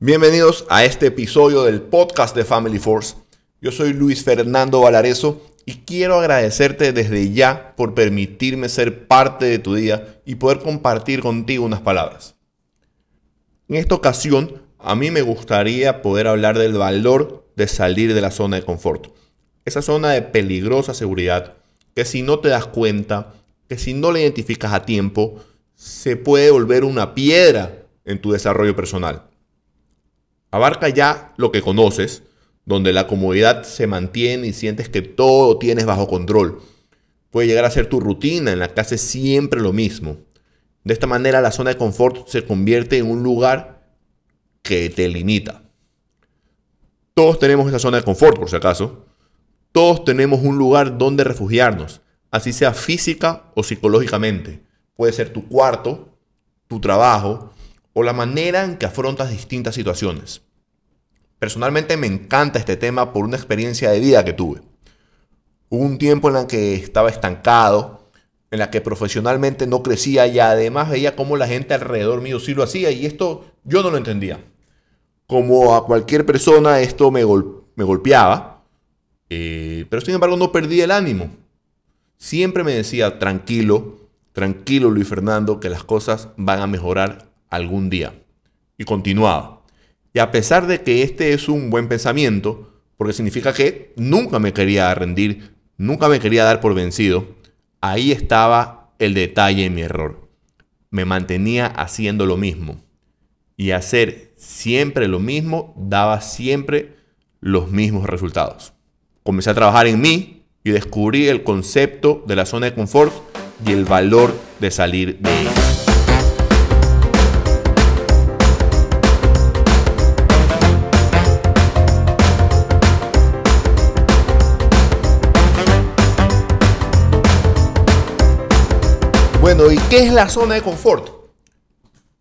Bienvenidos a este episodio del podcast de Family Force. Yo soy Luis Fernando Valareso y quiero agradecerte desde ya por permitirme ser parte de tu día y poder compartir contigo unas palabras. En esta ocasión, a mí me gustaría poder hablar del valor de salir de la zona de confort. Esa zona de peligrosa seguridad que si no te das cuenta, que si no la identificas a tiempo, se puede volver una piedra en tu desarrollo personal. Abarca ya lo que conoces, donde la comodidad se mantiene y sientes que todo tienes bajo control. Puede llegar a ser tu rutina en la que haces siempre lo mismo. De esta manera la zona de confort se convierte en un lugar que te limita. Todos tenemos esa zona de confort, por si acaso. Todos tenemos un lugar donde refugiarnos, así sea física o psicológicamente. Puede ser tu cuarto, tu trabajo, o la manera en que afrontas distintas situaciones. Personalmente me encanta este tema por una experiencia de vida que tuve. Hubo un tiempo en el que estaba estancado, en la que profesionalmente no crecía y además veía cómo la gente alrededor mío sí lo hacía y esto yo no lo entendía. Como a cualquier persona esto me, golpeaba, eh, pero sin embargo no perdí el ánimo. Siempre me decía, tranquilo, tranquilo Luis Fernando, que las cosas van a mejorar algún día. Y continuaba. A pesar de que este es un buen pensamiento, porque significa que nunca me quería rendir, nunca me quería dar por vencido, ahí estaba el detalle en mi error. Me mantenía haciendo lo mismo. Y hacer siempre lo mismo daba siempre los mismos resultados. Comencé a trabajar en mí y descubrí el concepto de la zona de confort y el valor de salir de ella. ¿Y qué es la zona de confort?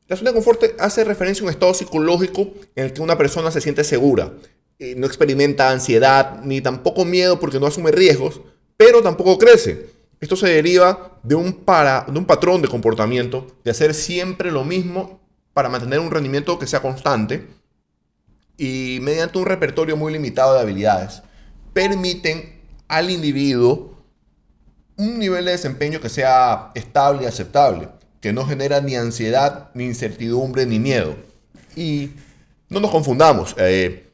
La zona de confort hace referencia a un estado psicológico en el que una persona se siente segura, eh, no experimenta ansiedad ni tampoco miedo porque no asume riesgos, pero tampoco crece. Esto se deriva de un patrón de comportamiento, de hacer siempre lo mismo para mantener un rendimiento que sea constante y mediante un repertorio muy limitado de habilidades, permiten al individuo un nivel de desempeño que sea estable y aceptable, que no genera ni ansiedad, ni incertidumbre, ni miedo. Y no nos confundamos. Eh,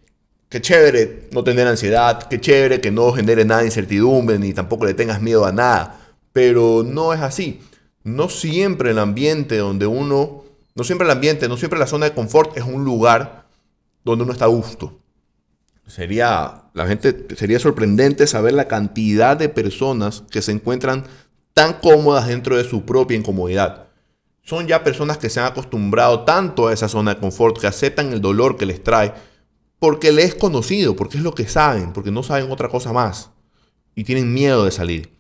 qué chévere no tener ansiedad, qué chévere que no genere nada de incertidumbre, ni tampoco le tengas miedo a nada. Pero no es así. No siempre el ambiente donde uno, no siempre el ambiente, no siempre la zona de confort es un lugar donde uno está a gusto. Sería, la gente, sería sorprendente saber la cantidad de personas que se encuentran tan cómodas dentro de su propia incomodidad. Son ya personas que se han acostumbrado tanto a esa zona de confort, que aceptan el dolor que les trae, porque les es conocido, porque es lo que saben, porque no saben otra cosa más. Y tienen miedo de salir.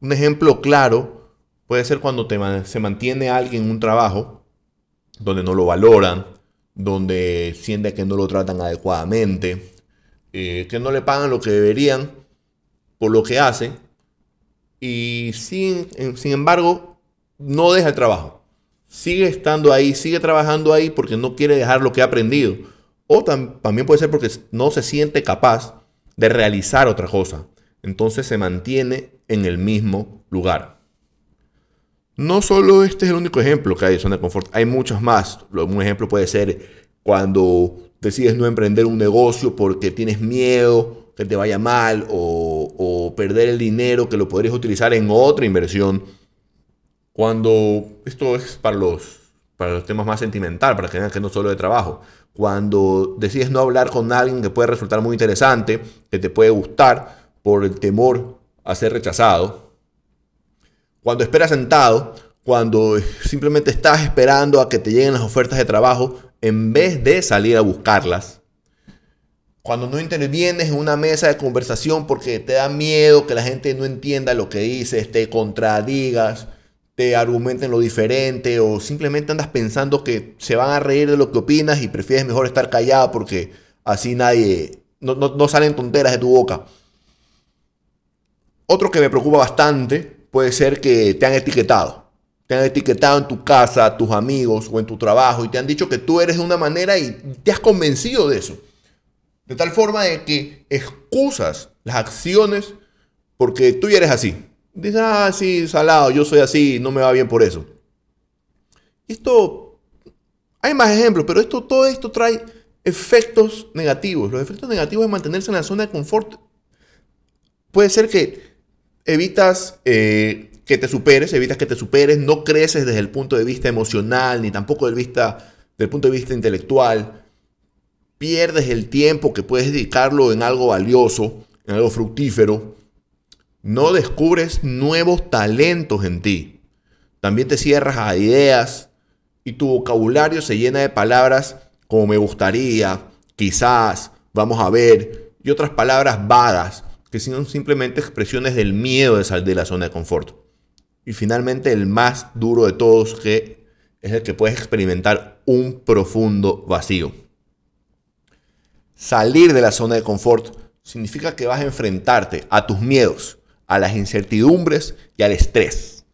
Un ejemplo claro puede ser cuando se mantiene alguien en un trabajo donde no lo valoran, donde siente que no lo tratan adecuadamente, eh, que no le pagan lo que deberían por lo que hace y sin, sin embargo no deja el trabajo. Sigue estando ahí, sigue trabajando ahí porque no quiere dejar lo que ha aprendido. O también puede ser porque no se siente capaz de realizar otra cosa. Entonces se mantiene en el mismo lugar. No solo este es el único ejemplo que hay de zona de confort, hay muchos más. Un ejemplo puede ser cuando decides no emprender un negocio porque tienes miedo que te vaya mal o, perder el dinero que lo podrías utilizar en otra inversión. Cuando esto es para los, para los temas más sentimental, para que vean que no solo de trabajo. Cuando decides no hablar con alguien que puede resultar muy interesante, que te puede gustar por el temor a ser rechazado. Cuando esperas sentado, cuando simplemente estás esperando a que te lleguen las ofertas de trabajo en vez de salir a buscarlas. Cuando no intervienes en una mesa de conversación porque te da miedo que la gente no entienda lo que dices, te contradigas, te argumenten lo diferente o simplemente andas pensando que se van a reír de lo que opinas y prefieres mejor estar callado porque así nadie, no, no salen tonteras de tu boca. Otro que me preocupa bastante puede ser que te han etiquetado te han etiquetado en tu casa, tus amigos o en tu trabajo y te han dicho que tú eres de una manera y te has convencido de eso. De tal forma de que excusas las acciones porque tú ya eres así. Dices, ah, sí, salado, yo soy así, no me va bien por eso. Esto, hay más ejemplos, pero esto, todo esto trae efectos negativos. Los efectos negativos de mantenerse en la zona de confort puede ser que evitas eh, que te superes, evitas que te superes, no creces desde el punto de vista emocional, ni tampoco del, vista, del punto de vista intelectual. Pierdes el tiempo que puedes dedicarlo en algo valioso, en algo fructífero. No descubres nuevos talentos en ti. También te cierras a ideas y tu vocabulario se llena de palabras como me gustaría, quizás, vamos a ver, y otras palabras vagas que son simplemente expresiones del miedo de salir de la zona de confort. Y finalmente el más duro de todos, que es el que puedes experimentar un profundo vacío. Salir de la zona de confort significa que vas a enfrentarte a tus miedos, a las incertidumbres y al estrés.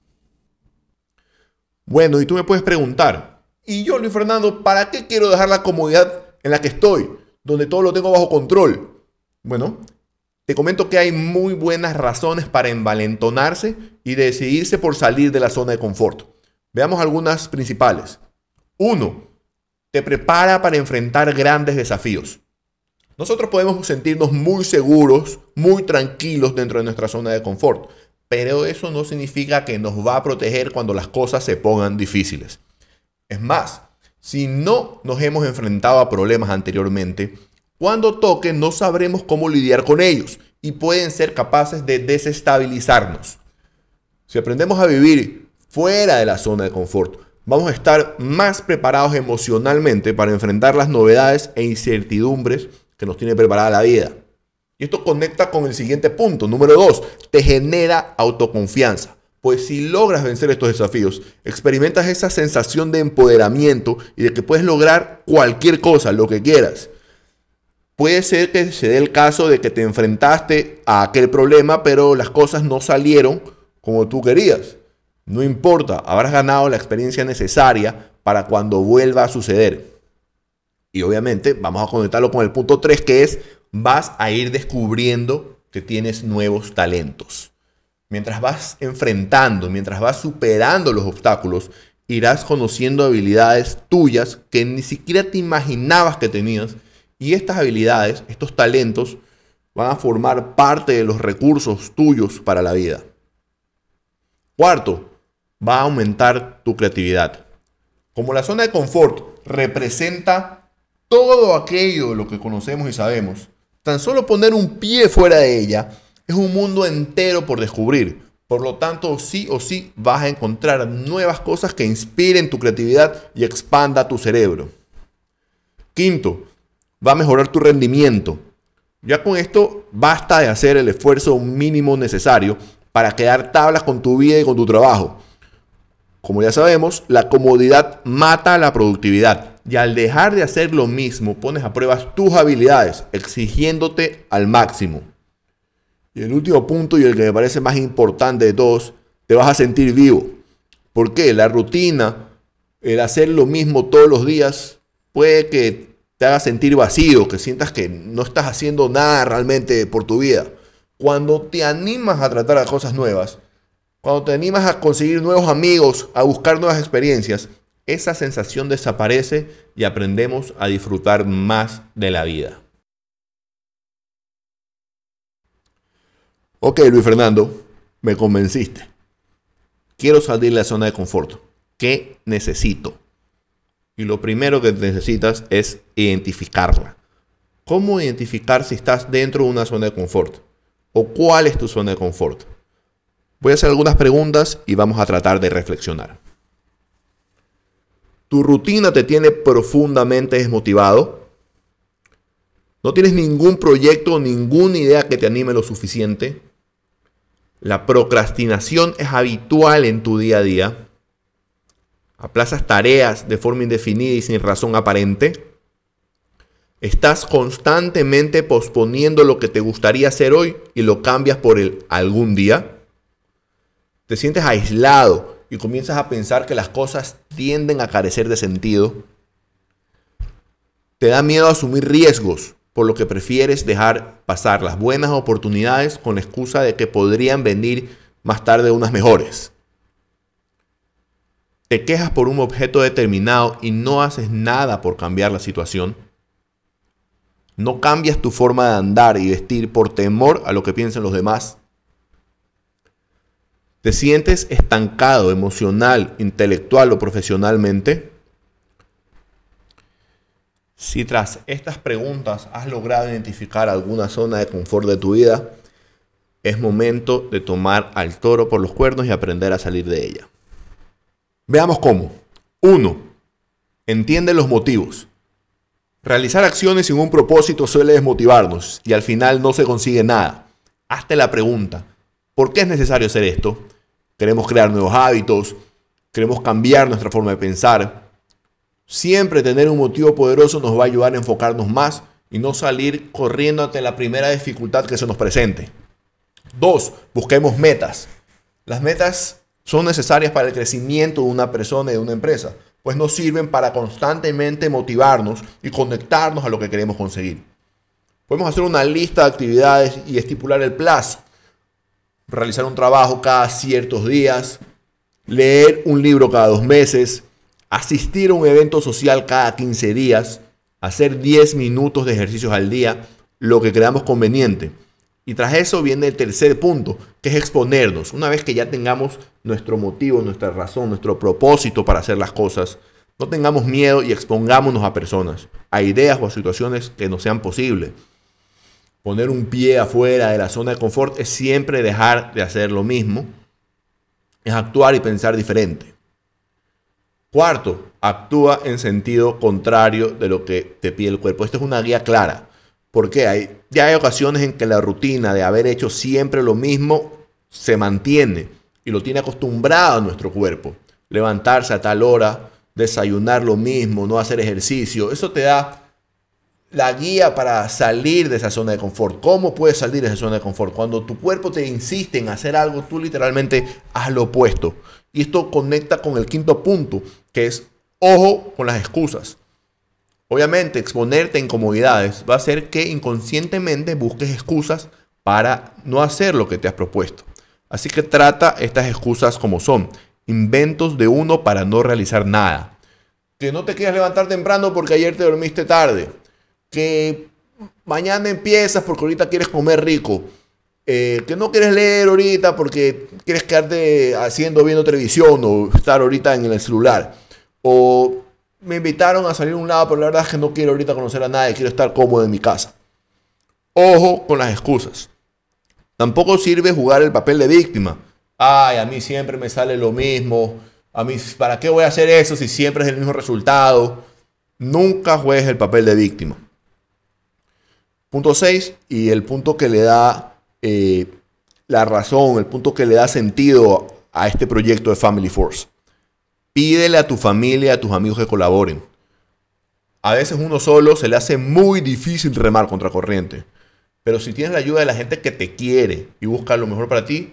Bueno, y tú me puedes preguntar, ¿y yo, Luis Fernando, para qué quiero dejar la comodidad en la que estoy, donde todo lo tengo bajo control? Bueno, te comento que hay muy buenas razones para envalentonarse y decidirse por salir de la zona de confort. Veamos algunas principales. Uno, te prepara para enfrentar grandes desafíos. Nosotros podemos sentirnos muy seguros, muy tranquilos dentro de nuestra zona de confort, pero eso no significa que nos va a proteger cuando las cosas se pongan difíciles. Es más, si no nos hemos enfrentado a problemas anteriormente, cuando toque no sabremos cómo lidiar con ellos y pueden ser capaces de desestabilizarnos. Si aprendemos a vivir fuera de la zona de confort, vamos a estar más preparados emocionalmente para enfrentar las novedades e incertidumbres que nos tiene preparada la vida. Y esto conecta con el siguiente punto, número dos, te genera autoconfianza. Pues si logras vencer estos desafíos, experimentas esa sensación de empoderamiento y de que puedes lograr cualquier cosa, lo que quieras. Puede ser que se dé el caso de que te enfrentaste a aquel problema, pero las cosas no salieron como tú querías. No importa, habrás ganado la experiencia necesaria para cuando vuelva a suceder. Y obviamente vamos a conectarlo con el punto 3, que es vas a ir descubriendo que tienes nuevos talentos. Mientras vas enfrentando, mientras vas superando los obstáculos, irás conociendo habilidades tuyas que ni siquiera te imaginabas que tenías y estas habilidades, estos talentos, van a formar parte de los recursos tuyos para la vida. Cuarto, va a aumentar tu creatividad. Como la zona de confort representa todo aquello de lo que conocemos y sabemos, tan solo poner un pie fuera de ella es un mundo entero por descubrir. Por lo tanto, sí o sí vas a encontrar nuevas cosas que inspiren tu creatividad y expanda tu cerebro. Quinto, va a mejorar tu rendimiento. Ya con esto basta de hacer el esfuerzo mínimo necesario para quedar tablas con tu vida y con tu trabajo. Como ya sabemos, la comodidad mata la productividad y al dejar de hacer lo mismo pones a prueba tus habilidades, exigiéndote al máximo. Y el último punto y el que me parece más importante de todos, te vas a sentir vivo. ¿Por qué? La rutina, el hacer lo mismo todos los días, puede que te haga sentir vacío, que sientas que no estás haciendo nada realmente por tu vida. Cuando te animas a tratar a cosas nuevas, cuando te animas a conseguir nuevos amigos, a buscar nuevas experiencias, esa sensación desaparece y aprendemos a disfrutar más de la vida. Ok, Luis Fernando, me convenciste. Quiero salir de la zona de confort. ¿Qué necesito? Y lo primero que necesitas es identificarla. ¿Cómo identificar si estás dentro de una zona de confort? ¿O cuál es tu zona de confort? Voy a hacer algunas preguntas y vamos a tratar de reflexionar. ¿Tu rutina te tiene profundamente desmotivado? ¿No tienes ningún proyecto ninguna idea que te anime lo suficiente? ¿La procrastinación es habitual en tu día a día? Aplazas tareas de forma indefinida y sin razón aparente, estás constantemente posponiendo lo que te gustaría hacer hoy y lo cambias por el algún día, te sientes aislado y comienzas a pensar que las cosas tienden a carecer de sentido, te da miedo asumir riesgos, por lo que prefieres dejar pasar las buenas oportunidades con la excusa de que podrían venir más tarde unas mejores. Te quejas por un objeto determinado y no haces nada por cambiar la situación. No cambias tu forma de andar y vestir por temor a lo que piensen los demás. ¿Te sientes estancado emocional, intelectual o profesionalmente? Si tras estas preguntas has logrado identificar alguna zona de confort de tu vida, es momento de tomar al toro por los cuernos y aprender a salir de ella. Veamos cómo. 1. Entiende los motivos. Realizar acciones sin un propósito suele desmotivarnos y al final no se consigue nada. Hazte la pregunta, ¿por qué es necesario hacer esto? Queremos crear nuevos hábitos, queremos cambiar nuestra forma de pensar. Siempre tener un motivo poderoso nos va a ayudar a enfocarnos más y no salir corriendo ante la primera dificultad que se nos presente. Dos, busquemos metas. Las metas son necesarias para el crecimiento de una persona y de una empresa, pues nos sirven para constantemente motivarnos y conectarnos a lo que queremos conseguir. Podemos hacer una lista de actividades y estipular el plazo. Realizar un trabajo cada ciertos días, leer un libro cada dos meses, asistir a un evento social cada 15 días, hacer 10 minutos de ejercicios al día, lo que creamos conveniente. Y tras eso viene el tercer punto, que es exponernos. Una vez que ya tengamos nuestro motivo, nuestra razón, nuestro propósito para hacer las cosas, no tengamos miedo y expongámonos a personas, a ideas o a situaciones que no sean posibles. Poner un pie afuera de la zona de confort es siempre dejar de hacer lo mismo, es actuar y pensar diferente. Cuarto, actúa en sentido contrario de lo que te pide el cuerpo. Esta es una guía clara. Porque hay, ya hay ocasiones en que la rutina de haber hecho siempre lo mismo se mantiene y lo tiene acostumbrado a nuestro cuerpo. Levantarse a tal hora, desayunar lo mismo, no hacer ejercicio, eso te da la guía para salir de esa zona de confort. ¿Cómo puedes salir de esa zona de confort? Cuando tu cuerpo te insiste en hacer algo, tú literalmente haz lo opuesto. Y esto conecta con el quinto punto, que es ojo con las excusas. Obviamente, exponerte a incomodidades va a hacer que inconscientemente busques excusas para no hacer lo que te has propuesto. Así que trata estas excusas como son, inventos de uno para no realizar nada. Que no te quieras levantar temprano porque ayer te dormiste tarde. Que mañana empiezas porque ahorita quieres comer rico. Eh, que no quieres leer ahorita porque quieres quedarte haciendo viendo televisión o estar ahorita en el celular. O me invitaron a salir a un lado, pero la verdad es que no quiero ahorita conocer a nadie, quiero estar cómodo en mi casa. Ojo con las excusas. Tampoco sirve jugar el papel de víctima. Ay, a mí siempre me sale lo mismo. A mí, ¿para qué voy a hacer eso si siempre es el mismo resultado? Nunca juegues el papel de víctima. Punto 6 y el punto que le da eh, la razón, el punto que le da sentido a este proyecto de Family Force. Pídele a tu familia, a tus amigos que colaboren. A veces uno solo se le hace muy difícil remar contra corriente. Pero si tienes la ayuda de la gente que te quiere y busca lo mejor para ti,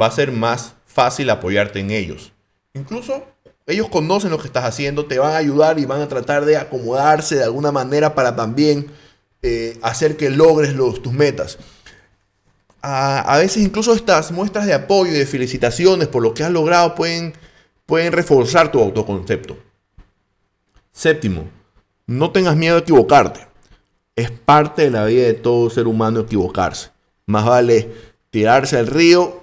va a ser más fácil apoyarte en ellos. Incluso ellos conocen lo que estás haciendo, te van a ayudar y van a tratar de acomodarse de alguna manera para también eh, hacer que logres tus metas. A, veces incluso estas muestras de apoyo y de felicitaciones por lo que has logrado pueden pueden reforzar tu autoconcepto. Séptimo, no tengas miedo a equivocarte. Es parte de la vida de todo ser humano equivocarse. Más vale tirarse al río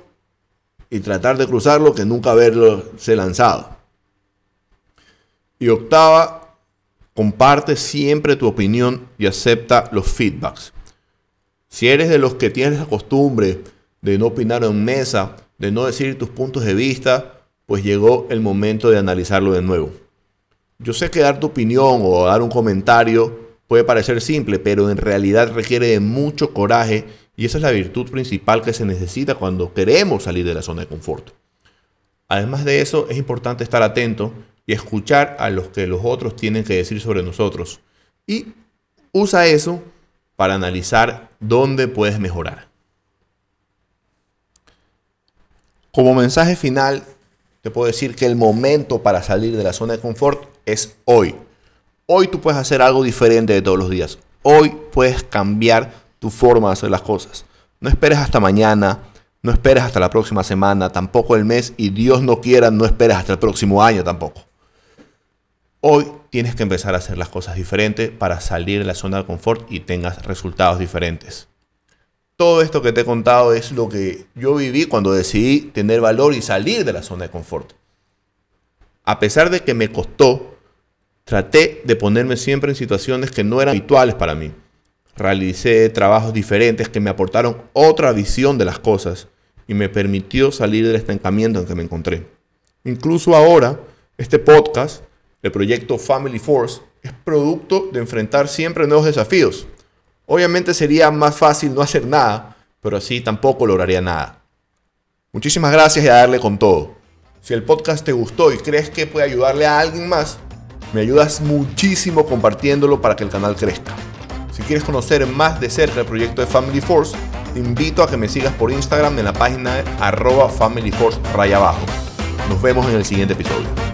y tratar de cruzarlo que nunca haberse lanzado. Y octava, comparte siempre tu opinión y acepta los feedbacks. Si eres de los que tienes la costumbre de no opinar en mesa, de no decir tus puntos de vista, pues llegó el momento de analizarlo de nuevo. Yo sé que dar tu opinión o dar un comentario puede parecer simple, pero en realidad requiere de mucho coraje y esa es la virtud principal que se necesita cuando queremos salir de la zona de confort. Además de eso, es importante estar atento y escuchar a los que los otros tienen que decir sobre nosotros. Y usa eso para analizar dónde puedes mejorar. Como mensaje final, te puedo decir que el momento para salir de la zona de confort es hoy. Hoy tú puedes hacer algo diferente de todos los días. Hoy puedes cambiar tu forma de hacer las cosas. No esperes hasta mañana, no esperes hasta la próxima semana, tampoco el mes y Dios no quiera, no esperes hasta el próximo año tampoco. Hoy tienes que empezar a hacer las cosas diferentes para salir de la zona de confort y tengas resultados diferentes. Todo esto que te he contado es lo que yo viví cuando decidí tener valor y salir de la zona de confort. A pesar de que me costó, traté de ponerme siempre en situaciones que no eran habituales para mí. Realicé trabajos diferentes que me aportaron otra visión de las cosas y me permitió salir del estancamiento en que me encontré. Incluso ahora, este podcast el proyecto Family Force es producto de enfrentar siempre nuevos desafíos. Obviamente sería más fácil no hacer nada, pero así tampoco lograría nada. Muchísimas gracias y a darle con todo. Si el podcast te gustó y crees que puede ayudarle a alguien más, me ayudas muchísimo compartiéndolo para que el canal crezca. Si quieres conocer más de cerca el proyecto de Family Force, te invito a que me sigas por Instagram en la página arroba Family Force abajo. Nos vemos en el siguiente episodio.